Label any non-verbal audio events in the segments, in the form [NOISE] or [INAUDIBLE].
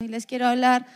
Y les quiero hablar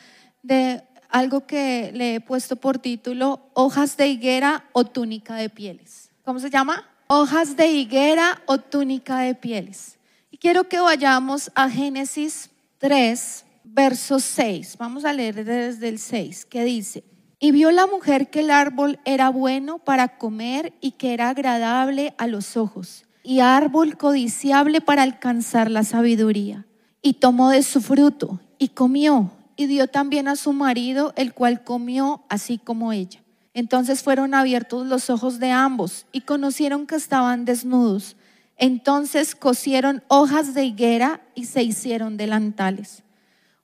de algo que le he puesto por título Hojas de higuera o túnica de pieles. ¿Cómo se llama? Hojas de higuera o túnica de pieles. Y quiero que vayamos a Génesis 3, verso 6. Vamos a leer desde el 6, que dice, y vio la mujer que el árbol era bueno para comer y que era agradable a los ojos, y árbol codiciable para alcanzar la sabiduría. Y tomó de su fruto y comió, y dio también a su marido, el cual comió así como ella. Entonces fueron abiertos los ojos de ambos y conocieron que estaban desnudos. Entonces cosieron hojas de higuera y se hicieron delantales.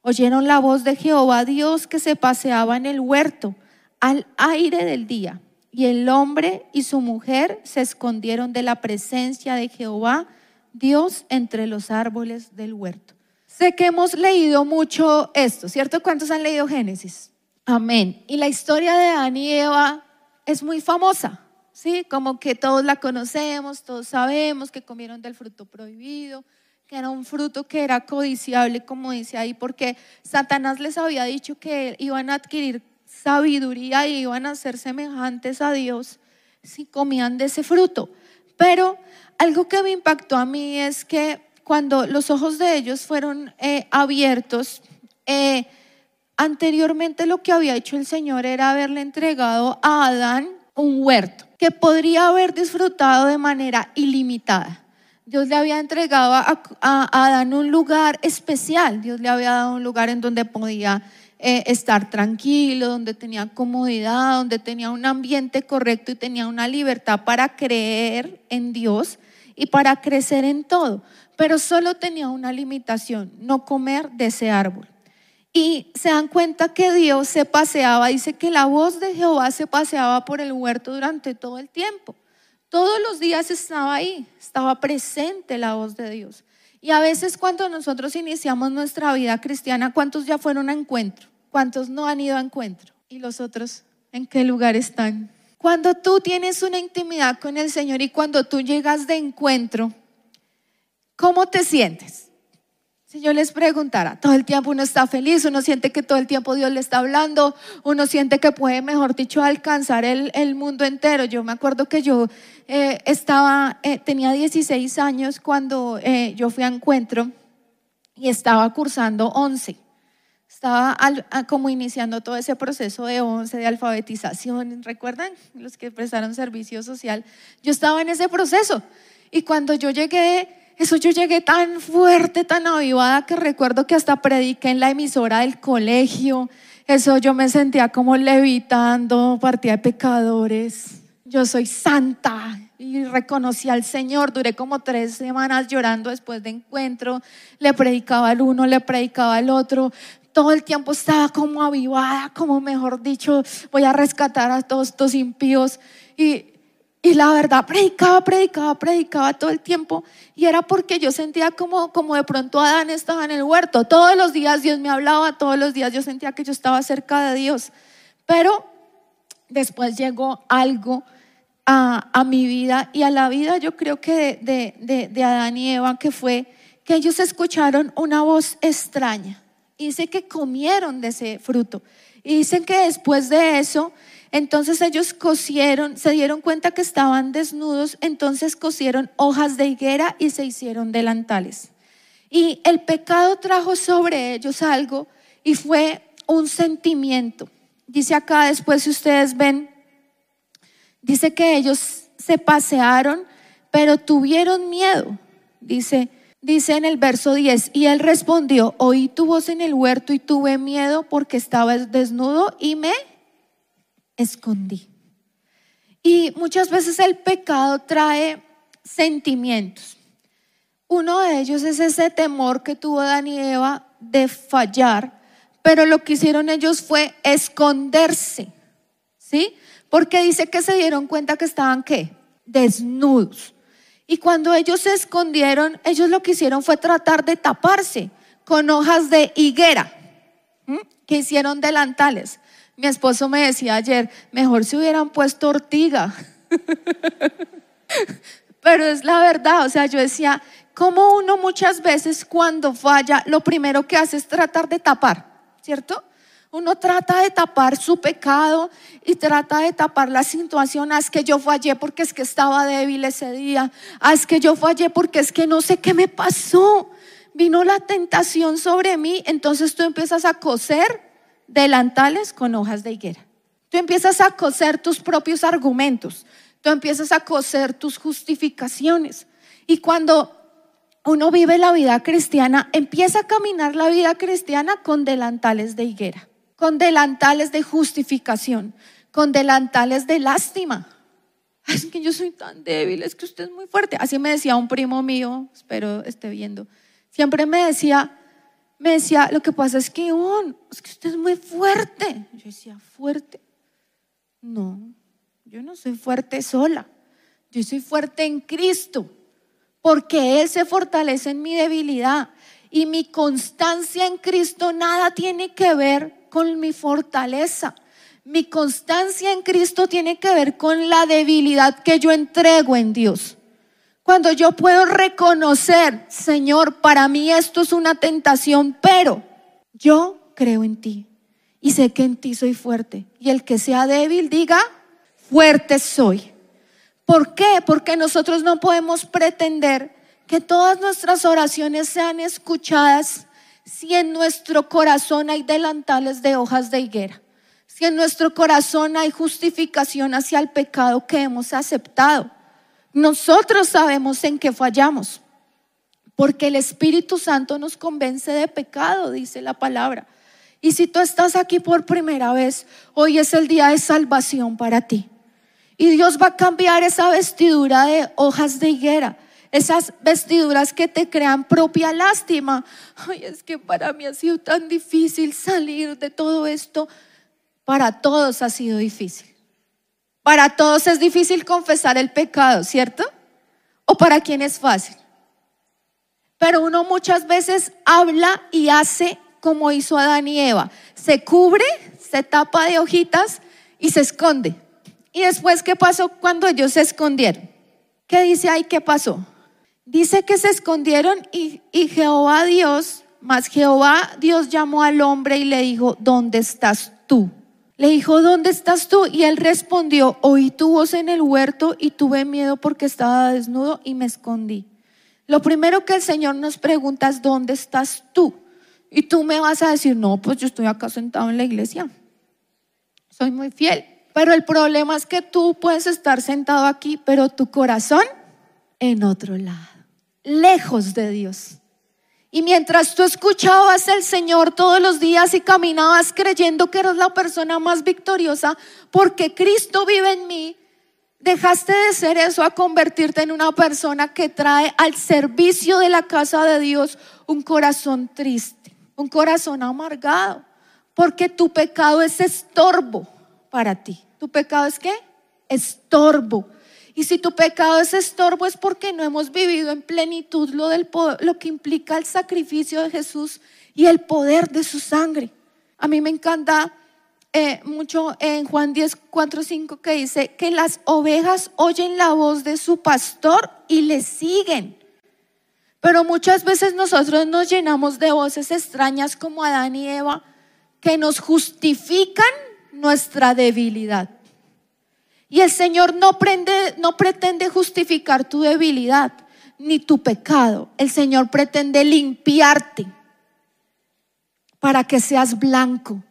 Oyeron la voz de Jehová Dios que se paseaba en el huerto al aire del día. Y el hombre y su mujer se escondieron de la presencia de Jehová Dios entre los árboles del huerto. Sé que hemos leído mucho esto, ¿cierto? ¿Cuántos han leído Génesis? Amén. Y la historia de Adán y Eva es muy famosa, ¿sí? Como que todos la conocemos, todos sabemos que comieron del fruto prohibido, que era un fruto que era codiciable, como dice ahí, porque Satanás les había dicho que iban a adquirir sabiduría y iban a ser semejantes a Dios si comían de ese fruto. Pero algo que me impactó a mí es que cuando los ojos de ellos fueron eh, abiertos, eh, Anteriormente lo que había hecho el Señor era haberle entregado a Adán un huerto que podría haber disfrutado de manera ilimitada. Dios le había entregado a, Adán un lugar especial. Dios le había dado un lugar en donde podía eh, estar tranquilo, donde tenía comodidad, donde tenía un ambiente correcto y tenía una libertad para creer en Dios y para crecer en todo. Pero solo tenía una limitación, no comer de ese árbol. Y se dan cuenta que Dios se paseaba, dice que la voz de Jehová se paseaba por el huerto durante todo el tiempo. Todos los días estaba ahí, estaba presente la voz de Dios. Y a veces cuando nosotros iniciamos nuestra vida cristiana, ¿cuántos ya fueron a encuentro? ¿Cuántos no han ido a encuentro? ¿Y los otros en qué lugar están? Cuando tú tienes una intimidad con el Señor y cuando tú llegas de encuentro, ¿cómo te sientes? Si yo les preguntara, todo el tiempo uno está feliz, uno siente que todo el tiempo Dios le está hablando, uno siente que puede, mejor dicho, alcanzar el, el mundo entero. Yo me acuerdo que yo eh, estaba, eh, tenía 16 años cuando eh, yo fui a encuentro y estaba cursando 11. Estaba como iniciando todo ese proceso de 11, de alfabetización, ¿recuerdan? Los que prestaron servicio social. Yo estaba en ese proceso y cuando yo llegué eso yo llegué tan fuerte, tan avivada que recuerdo que hasta prediqué en la emisora del colegio. Eso yo me sentía como levitando, partía de pecadores. Yo soy santa y reconocí al Señor. Duré como tres semanas llorando después de encuentro. Le predicaba al uno, le predicaba al otro. Todo el tiempo estaba como avivada, como mejor dicho, voy a rescatar a todos estos impíos. Y y la verdad, predicaba, predicaba, predicaba todo el tiempo. Y era porque yo sentía como, como de pronto Adán estaba en el huerto. Todos los días Dios me hablaba, todos los días yo sentía que yo estaba cerca de Dios. Pero después llegó algo a, a mi vida y a la vida yo creo que de, de, de Adán y Eva, que fue que ellos escucharon una voz extraña. Y dice que comieron de ese fruto. Y dicen que después de eso entonces ellos cosieron, se dieron cuenta que estaban desnudos, entonces cosieron hojas de higuera y se hicieron delantales. Y el pecado trajo sobre ellos algo y fue un sentimiento. Dice acá después, si ustedes ven, dice que ellos se pasearon, pero tuvieron miedo. Dice, dice en el verso 10, y él respondió, oí tu voz en el huerto y tuve miedo porque estaba desnudo y me escondí. Y muchas veces el pecado trae sentimientos. Uno de ellos es ese temor que tuvo Adán y Eva de fallar, pero lo que hicieron ellos fue esconderse, ¿sí? Porque dice que se dieron cuenta que estaban qué? Desnudos. Y cuando ellos se escondieron, ellos lo que hicieron fue tratar de taparse con hojas de higuera, que hicieron delantales. Mi esposo me decía ayer, mejor si hubieran puesto ortiga. [LAUGHS] Pero es la verdad, o sea, yo decía, como uno muchas veces cuando falla, lo primero que hace es tratar de tapar. ¿cierto? Uno trata de tapar su pecado y trata de tapar la situación. Ah, es que yo fallé porque es que estaba débil ese día. Ah, es que yo fallé porque es que no sé qué me pasó. Vino la tentación sobre mí. Entonces tú empiezas a coser delantales con hojas de higuera. Tú empiezas a coser tus propios argumentos. Tú empiezas a coser tus justificaciones. Y cuando uno vive la vida cristiana, empieza a caminar la vida cristiana con delantales de higuera con delantales de justificación, con delantales de lástima. Es que yo soy tan débil, es que usted es muy fuerte. Así me decía un primo mío, espero esté viendo. Siempre me decía, me decía, lo que pasa es que, es que usted es muy fuerte. Yo decía, fuerte. No, yo no soy fuerte sola. Yo soy fuerte en Cristo, porque Él se fortalece en mi debilidad. Y mi constancia en Cristo nada tiene que ver con mi fortaleza. Mi constancia en Cristo tiene que ver con la debilidad que yo entrego en Dios. Cuando yo puedo reconocer, Señor, para mí esto es una tentación, pero yo creo en ti y sé que en ti soy fuerte. Y el que sea débil diga, fuerte soy. ¿Por qué? Porque nosotros no podemos pretender que todas nuestras oraciones sean escuchadas si en nuestro corazón hay delantales de hojas de higuera, si en nuestro corazón hay justificación hacia el pecado que hemos aceptado. Nosotros sabemos en qué fallamos, porque el Espíritu Santo nos convence de pecado, dice la palabra. Y si tú estás aquí por primera vez, hoy es el día de salvación para ti. Y Dios va a cambiar esa vestidura de hojas de higuera esas vestiduras que te crean propia lástima. Ay, es que para mí ha sido tan difícil salir de todo esto. Para todos ha sido difícil. Para todos es difícil confesar el pecado, ¿cierto? ¿O para quién es fácil? Pero uno muchas veces habla y hace como hizo Adán y Eva. Se cubre, se tapa de hojitas y se esconde. ¿Y después qué pasó cuando ellos se escondieron? ¿Qué dice ahí? ¿Qué pasó? Dice que se escondieron y, Jehová Dios, más Jehová Dios llamó al hombre y le dijo, ¿dónde estás tú? Le dijo, ¿dónde estás tú? Y él respondió, oí tu voz en el huerto y tuve miedo porque estaba desnudo y me escondí. Lo primero que el Señor nos pregunta es, ¿dónde estás tú? Y tú me vas a decir, no, pues yo estoy acá sentado en la iglesia. Soy muy fiel. Pero el problema es que tú puedes estar sentado aquí, pero tu corazón en otro lado lejos de Dios. Y mientras tú escuchabas al Señor todos los días y caminabas creyendo que eras la persona más victoriosa porque Cristo vive en mí, dejaste de ser eso a convertirte en una persona que trae al servicio de la casa de Dios un corazón triste, un corazón amargado, porque tu pecado es estorbo para ti. ¿Tu pecado es qué? Estorbo. Y si tu pecado es estorbo es porque no hemos vivido en plenitud lo, del, lo que implica el sacrificio de Jesús y el poder de su sangre. A mí me encanta eh, mucho en Juan 10, 4, 5 que dice que las ovejas oyen la voz de su pastor y le siguen. Pero muchas veces nosotros nos llenamos de voces extrañas como Adán y Eva que nos justifican nuestra debilidad. Y el Señor no, no pretende justificar tu debilidad ni tu pecado. El Señor pretende limpiarte para que seas blanco.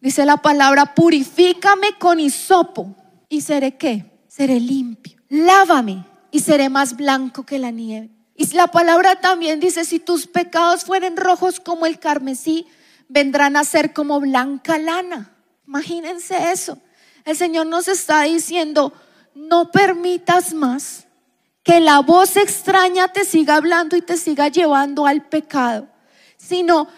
Dice la palabra, purifícame con hisopo y seré qué? Seré limpio. Lávame y seré más blanco que la nieve. Y la palabra también dice, si tus pecados fueren rojos como el carmesí, vendrán a ser como blanca lana. Imagínense eso. El Señor nos está diciendo, no permitas más que la voz extraña te siga hablando y te siga llevando al pecado, sino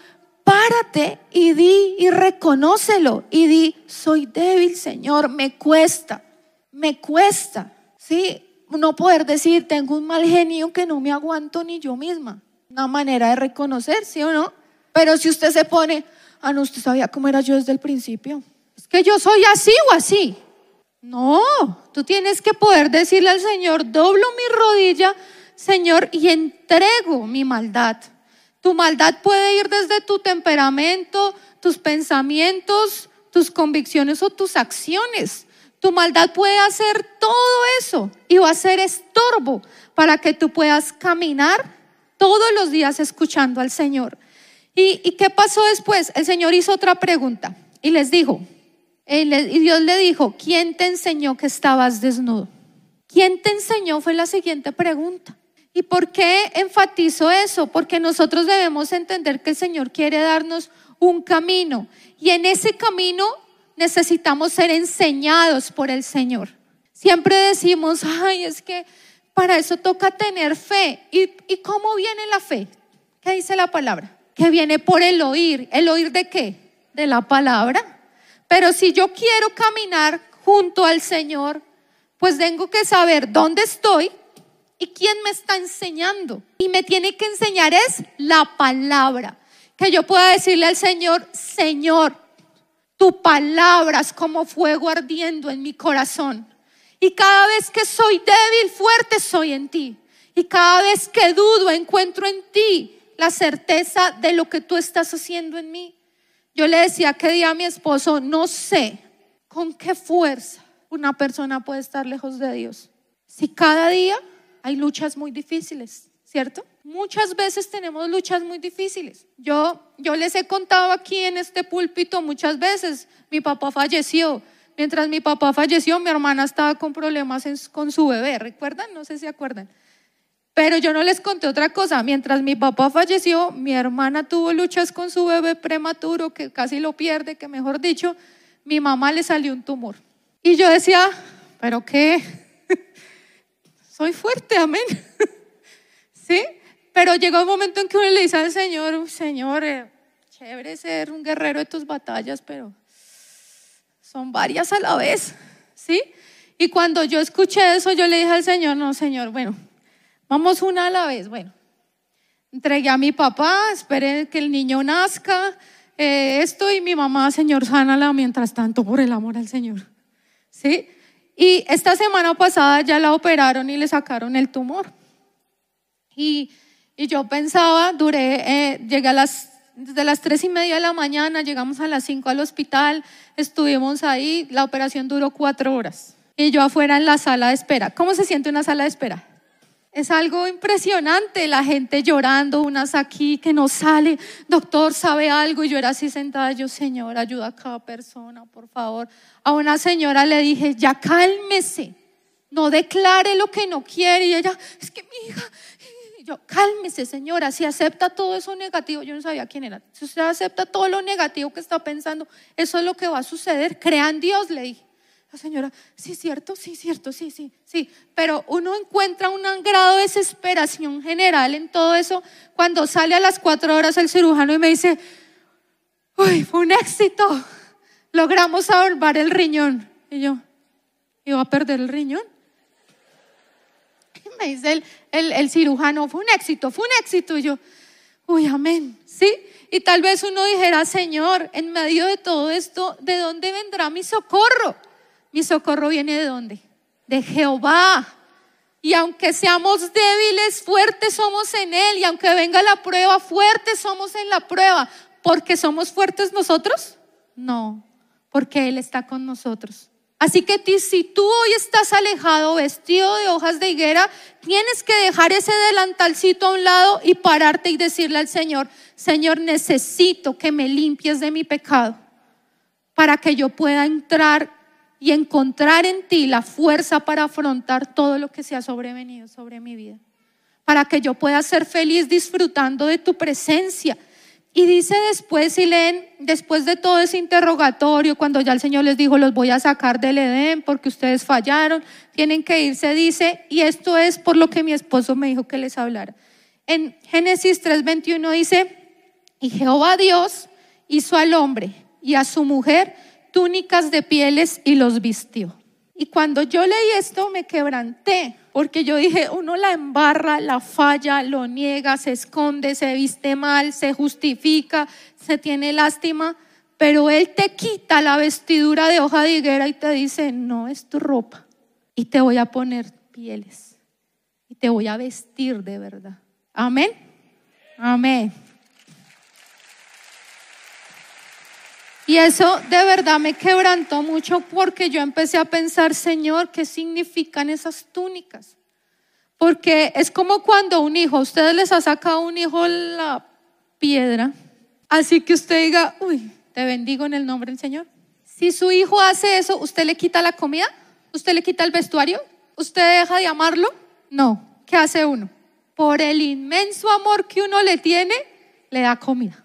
párate y di y reconócelo y di, soy débil, Señor, me cuesta, me cuesta. Sí, no poder decir, tengo un mal genio que no me aguanto ni yo misma. Una manera de reconocer, ¿sí o no? Pero si usted se pone, ah, no, usted sabía cómo era yo desde el principio es que yo soy así o así. No, tú tienes que poder decirle al Señor, doblo mi rodilla, Señor, y entrego mi maldad. Tu maldad puede ir desde tu temperamento, tus pensamientos, tus convicciones o tus acciones. Tu maldad puede hacer todo eso y va a ser estorbo para que tú puedas caminar todos los días escuchando al Señor. ¿Y, qué pasó después? El Señor hizo otra pregunta y les dijo, y Dios le dijo, ¿quién te enseñó que estabas desnudo? ¿Quién te enseñó? Fue la siguiente pregunta. ¿Y por qué enfatizo eso? Porque nosotros debemos entender que el Señor quiere darnos un camino y en ese camino necesitamos ser enseñados por el Señor. Siempre decimos, ay, es que para eso toca tener fe. ¿Y, ¿Y cómo viene la fe? ¿Qué dice la palabra? Que viene por el oír. ¿El oír de qué? De la palabra. Pero si yo quiero caminar junto al Señor, pues tengo que saber dónde estoy y quién me está enseñando. Y me tiene que enseñar es la palabra. Que yo pueda decirle al Señor, Señor, tu palabra es como fuego ardiendo en mi corazón. Y cada vez que soy débil, fuerte soy en ti. Y cada vez que dudo, encuentro en ti la certeza de lo que tú estás haciendo en mí. Yo le decía que día a mi esposo, no sé con qué fuerza una persona puede estar lejos de Dios. Si cada día hay luchas muy difíciles, ¿cierto? Muchas veces tenemos luchas muy difíciles. Yo, yo les he contado aquí en este púlpito muchas veces, mi papá falleció. Mientras mi papá falleció, mi hermana estaba con problemas con su bebé, ¿recuerdan? No sé si acuerdan. Pero yo no les conté otra cosa. Mientras mi papá falleció, mi hermana tuvo luchas con su bebé prematuro, que casi lo pierde, que mejor dicho, mi mamá le salió un tumor. Y yo decía, pero qué, [LAUGHS] soy fuerte, amén. [LAUGHS] ¿Sí? Pero llegó un momento en que uno le dice al Señor, Señor, eh, chévere ser un guerrero de tus batallas, pero son varias a la vez. ¿Sí? Y cuando yo escuché eso, yo le dije al Señor, no, Señor, bueno, Vamos una a la vez. Bueno, entregué a mi papá, esperé que el niño nazca, eh, esto y mi mamá, Señor, sánala mientras tanto, por el amor al Señor. ¿Sí? Y esta semana pasada ya la operaron y le sacaron el tumor. Y, y yo pensaba, duré, eh, llegué a las, desde las tres y media de la mañana, llegamos a las cinco al hospital, estuvimos ahí, la operación duró cuatro horas. Y yo afuera en la sala de espera. ¿Cómo se siente una sala de espera? Es algo impresionante, la gente llorando, unas aquí que no sale, doctor, ¿sabe algo? Y yo era así sentada, yo, Señor, ayuda a cada persona, por favor. A una señora le dije, ya cálmese, no declare lo que no quiere. Y ella, es que mi hija, yo, cálmese, señora, si acepta todo eso negativo, yo no sabía quién era, si usted acepta todo lo negativo que está pensando, eso es lo que va a suceder, crean Dios, le dije señora, sí, cierto, sí, cierto, sí, sí, sí. Pero uno encuentra un grado de desesperación general en todo eso cuando sale a las cuatro horas el cirujano y me dice, uy, fue un éxito, logramos salvar el riñón. Y yo, ¿iba a perder el riñón? Y me dice el, el, el cirujano, fue un éxito, fue un éxito. Y yo, uy, amén, ¿sí? Y tal vez uno dijera, Señor, en medio de todo esto, ¿de dónde vendrá mi socorro? Mi socorro viene de dónde? De Jehová. Y aunque seamos débiles, fuertes somos en Él. Y aunque venga la prueba, fuertes somos en la prueba. ¿Porque somos fuertes nosotros? No, porque Él está con nosotros. Así que si tú hoy estás alejado, vestido de hojas de higuera, tienes que dejar ese delantalcito a un lado y pararte y decirle al Señor, Señor, necesito que me limpies de mi pecado para que yo pueda entrar y encontrar en ti la fuerza para afrontar todo lo que se ha sobrevenido sobre mi vida. Para que yo pueda ser feliz disfrutando de tu presencia. Y dice después, si leen, después de todo ese interrogatorio, cuando ya el Señor les dijo, los voy a sacar del Edén porque ustedes fallaron, tienen que irse, dice, y esto es por lo que mi esposo me dijo que les hablara. En Génesis 3:21 dice, y Jehová Dios hizo al hombre y a su mujer túnicas de pieles y los vistió. Y cuando yo leí esto me quebranté, porque yo dije, uno la embarra, la falla, lo niega, se esconde, se viste mal, se justifica, se tiene lástima, pero Él te quita la vestidura de hoja de higuera y te dice, no es tu ropa, y te voy a poner pieles, y te voy a vestir de verdad. Amén. Amén. Y eso de verdad me quebrantó mucho porque yo empecé a pensar, Señor, ¿qué significan esas túnicas? Porque es como cuando un hijo, ustedes les ha sacado un hijo la piedra, así que usted diga, uy, te bendigo en el nombre del Señor. Si su hijo hace eso, ¿usted le quita la comida? ¿Usted le quita el vestuario? ¿Usted deja de amarlo? No. ¿Qué hace uno? Por el inmenso amor que uno le tiene, le da comida.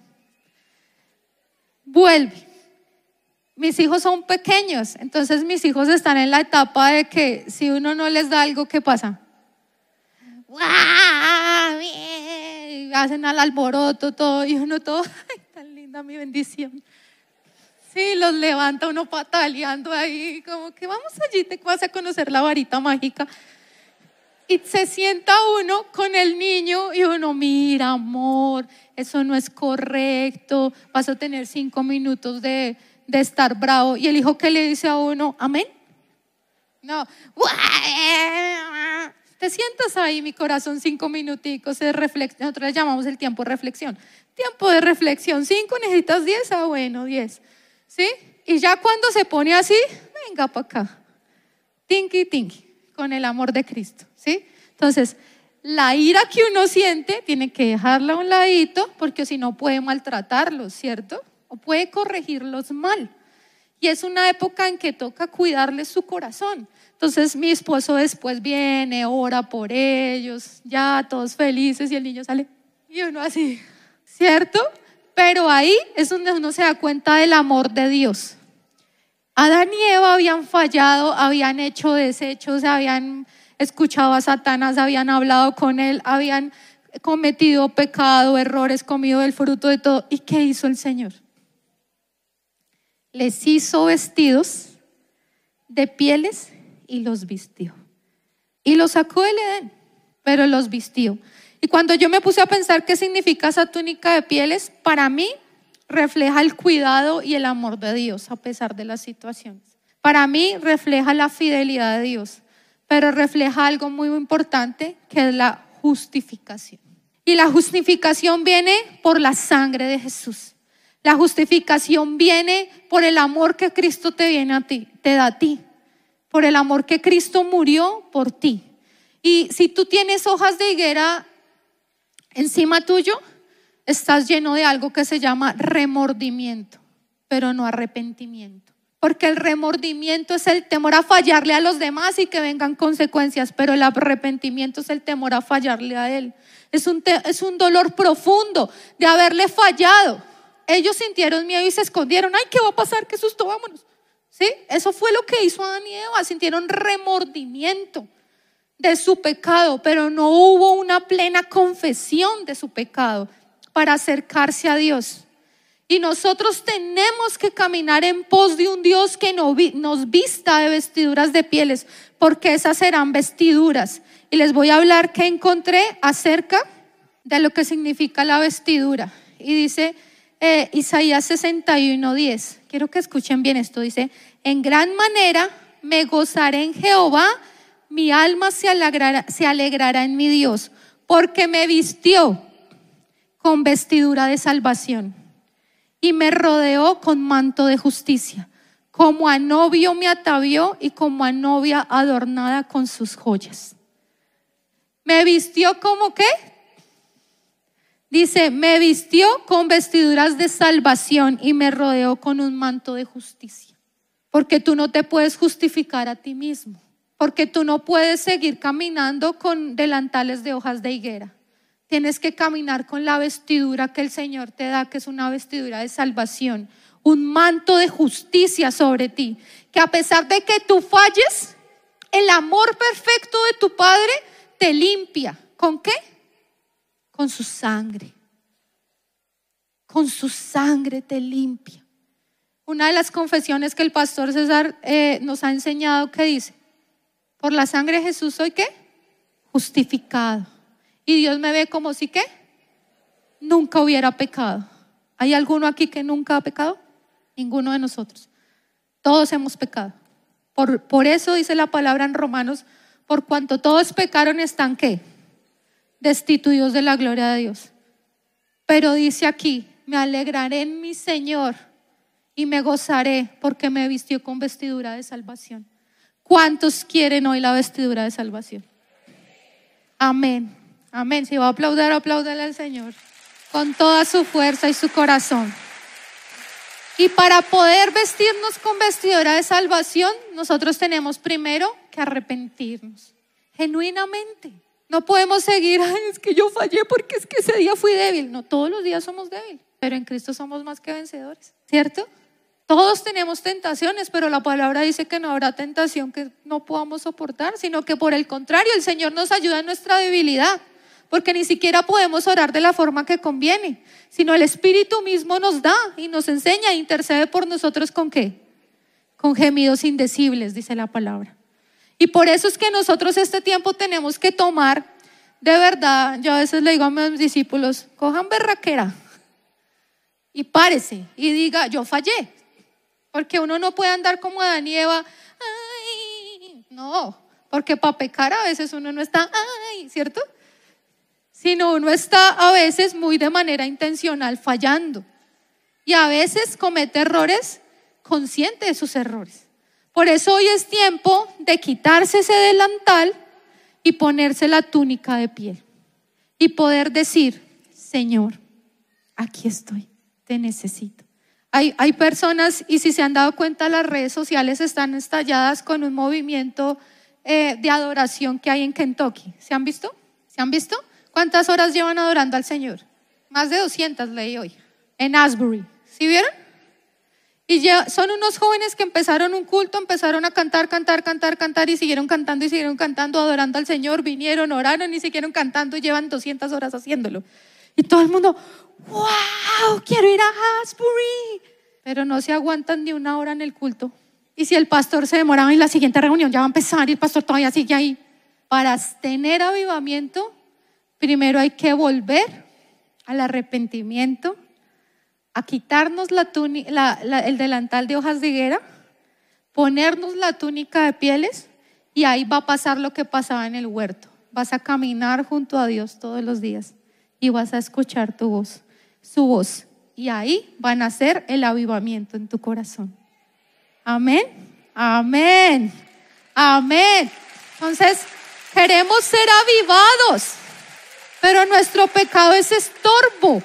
Vuelve mis hijos son pequeños, entonces mis hijos están en la etapa de que si uno no les da algo, ¿qué pasa? Hacen al alboroto todo y uno todo, [LAUGHS] ay, tan linda mi bendición. Sí, los levanta uno pataleando ahí, como que vamos allí, te vas a conocer la varita mágica. Y se sienta uno con el niño y uno, mira, amor, eso no es correcto, vas a tener cinco minutos de, de estar bravo. Y el hijo que le dice a uno, amén. No, te sientas ahí, mi corazón, cinco minuticos de reflexión. Nosotros le llamamos el tiempo de reflexión. Tiempo de reflexión, cinco, necesitas diez, ah, bueno, diez. ¿Sí? Y ya cuando se pone así, venga para acá. Tinky, tinky, con el amor de Cristo. ¿Sí? Entonces, la ira que uno siente tiene que dejarla a un ladito porque si no puede maltratarlo, ¿cierto? O puede corregirlos mal. Y es una época en que toca cuidarles su corazón. Entonces mi esposo después viene, ora por ellos, ya todos felices y el niño sale y uno así, ¿cierto? Pero ahí es donde uno se da cuenta del amor de Dios. Adán y Eva habían fallado, habían hecho desechos, habían escuchado a Satanás, habían hablado con él, habían cometido pecado, errores, comido el fruto de todo. ¿Y qué hizo el Señor? Les hizo vestidos de pieles y los vistió. Y los sacó del Edén, pero los vistió. Y cuando yo me puse a pensar qué significa esa túnica de pieles, para mí refleja el cuidado y el amor de Dios a pesar de las situaciones. Para mí refleja la fidelidad de Dios, pero refleja algo muy importante que es la justificación. Y la justificación viene por la sangre de Jesús. La justificación viene por el amor que Cristo te viene a ti, te da a ti, por el amor que Cristo murió por ti. Y si tú tienes hojas de higuera encima tuyo, estás lleno de algo que se llama remordimiento, pero no arrepentimiento. Porque el remordimiento es el temor a fallarle a los demás y que vengan consecuencias, pero el arrepentimiento es el temor a fallarle a Él. Es un, es un dolor profundo de haberle fallado. Ellos sintieron miedo y se escondieron. Ay, ¿qué va a pasar? Qué susto, vámonos. ¿Sí? Eso fue lo que hizo Adán y Eva. Sintieron remordimiento de su pecado, pero no hubo una plena confesión de su pecado para acercarse a Dios. Y nosotros tenemos que caminar en pos de un Dios que nos vista de vestiduras de pieles, porque esas serán vestiduras. Y les voy a hablar que encontré acerca de lo que significa la vestidura. Y dice, eh, Isaías 61, 10. Quiero que escuchen bien esto. Dice, en gran manera me gozaré en Jehová, mi alma se alegrará, se alegrará en mi Dios, porque me vistió con vestidura de salvación y me rodeó con manto de justicia. Como a novio me atavió y como a novia adornada con sus joyas. ¿Me vistió como qué? Dice, me vistió con vestiduras de salvación y me rodeó con un manto de justicia. Porque tú no te puedes justificar a ti mismo. Porque tú no puedes seguir caminando con delantales de hojas de higuera. Tienes que caminar con la vestidura que el Señor te da, que es una vestidura de salvación. Un manto de justicia sobre ti. Que a pesar de que tú falles, el amor perfecto de tu Padre te limpia. ¿Con qué? Con su sangre. Con su sangre te limpia. Una de las confesiones que el pastor César eh, nos ha enseñado que dice, por la sangre de Jesús soy qué? Justificado. Y Dios me ve como si qué? Nunca hubiera pecado. ¿Hay alguno aquí que nunca ha pecado? Ninguno de nosotros. Todos hemos pecado. Por, por eso dice la palabra en Romanos, por cuanto todos pecaron están qué? Destituidos de la gloria de Dios. Pero dice aquí, me alegraré en mi Señor y me gozaré porque me vistió con vestidura de salvación. ¿Cuántos quieren hoy la vestidura de salvación? Amén. Amén. Si va a aplaudir, apláudale al Señor con toda su fuerza y su corazón. Y para poder vestirnos con vestidura de salvación, nosotros tenemos primero que arrepentirnos, genuinamente. No podemos seguir, es que yo fallé porque es que ese día fui débil. No, todos los días somos débiles, pero en Cristo somos más que vencedores, ¿cierto? Todos tenemos tentaciones, pero la palabra dice que no habrá tentación que no podamos soportar, sino que por el contrario, el Señor nos ayuda en nuestra debilidad porque ni siquiera podemos orar de la forma que conviene, sino el Espíritu mismo nos da y nos enseña e intercede por nosotros con qué? Con gemidos indecibles, dice la palabra. Y por eso es que nosotros este tiempo tenemos que tomar, de verdad, yo a veces le digo a mis discípulos, cojan berraquera y párese y diga, yo fallé. Porque uno no puede andar como Adán y Eva, ay, no, porque para pecar a veces uno no está, ay, ¿cierto? sino uno está a veces muy de manera intencional fallando y a veces comete errores consciente de sus errores. Por eso hoy es tiempo de quitarse ese delantal y ponerse la túnica de piel y poder decir, Señor, aquí estoy, te necesito. Hay, hay personas, y si se han dado cuenta, las redes sociales están estalladas con un movimiento eh, de adoración que hay en Kentucky. ¿Se han visto? ¿Se han visto? ¿Cuántas horas llevan adorando al Señor? Más de 200 leí hoy, en Asbury. ¿Sí vieron? Y ya son unos jóvenes que empezaron un culto, empezaron a cantar, cantar, cantar, cantar y siguieron cantando y siguieron cantando, adorando al Señor, vinieron, oraron y siguieron cantando y llevan 200 horas haciéndolo. Y todo el mundo, wow, quiero ir a Asbury. Pero no se aguantan ni una hora en el culto. Y si el pastor se demoraba en la siguiente reunión, ya va a empezar y el pastor todavía sigue ahí. Para tener avivamiento Primero hay que volver al arrepentimiento, a quitarnos el delantal de hojas de higuera, ponernos la túnica de pieles y ahí va a pasar lo que pasaba en el huerto. Vas a caminar junto a Dios todos los días y vas a escuchar tu voz, su voz. Y ahí va a nacer el avivamiento en tu corazón. Amén. Amén. Amén. Entonces, queremos ser avivados. Pero nuestro pecado es estorbo.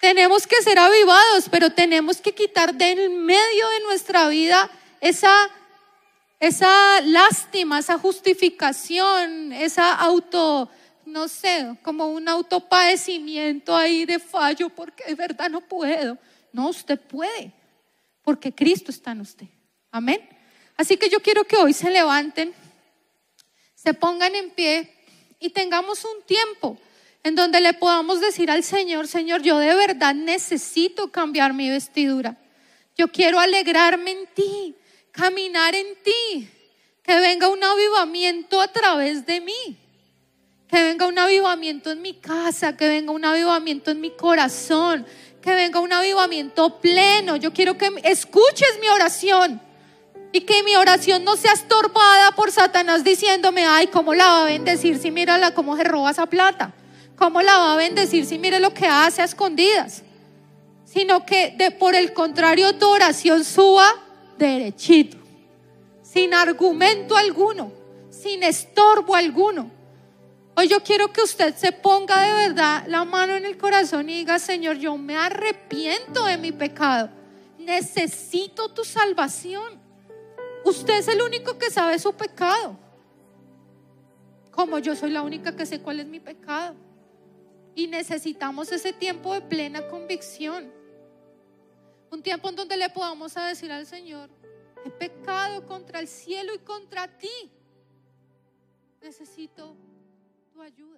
Tenemos que ser avivados, pero tenemos que quitar del medio de nuestra vida esa, esa lástima, esa justificación, esa auto, no sé, como un autopadecimiento ahí de fallo, porque de verdad no puedo. No, usted puede, porque Cristo está en usted. Amén. Así que yo quiero que hoy se levanten, se pongan en pie y tengamos un tiempo en donde le podamos decir al Señor, Señor, yo de verdad necesito cambiar mi vestidura. Yo quiero alegrarme en ti, caminar en ti, que venga un avivamiento a través de mí, que venga un avivamiento en mi casa, que venga un avivamiento en mi corazón, que venga un avivamiento pleno. Yo quiero que escuches mi oración. Y que mi oración no sea estorbada por Satanás diciéndome, ay, ¿cómo la va a bendecir si mírala cómo se roba esa plata? ¿Cómo la va a bendecir si mire lo que hace a escondidas? Sino que de, por el contrario tu oración suba derechito, sin argumento alguno, sin estorbo alguno. Hoy yo quiero que usted se ponga de verdad la mano en el corazón y diga, Señor, yo me arrepiento de mi pecado. Necesito tu salvación. Usted es el único que sabe su pecado. Como yo soy la única que sé cuál es mi pecado. Y necesitamos ese tiempo de plena convicción. Un tiempo en donde le podamos decir al Señor, he pecado contra el cielo y contra ti. Necesito tu ayuda.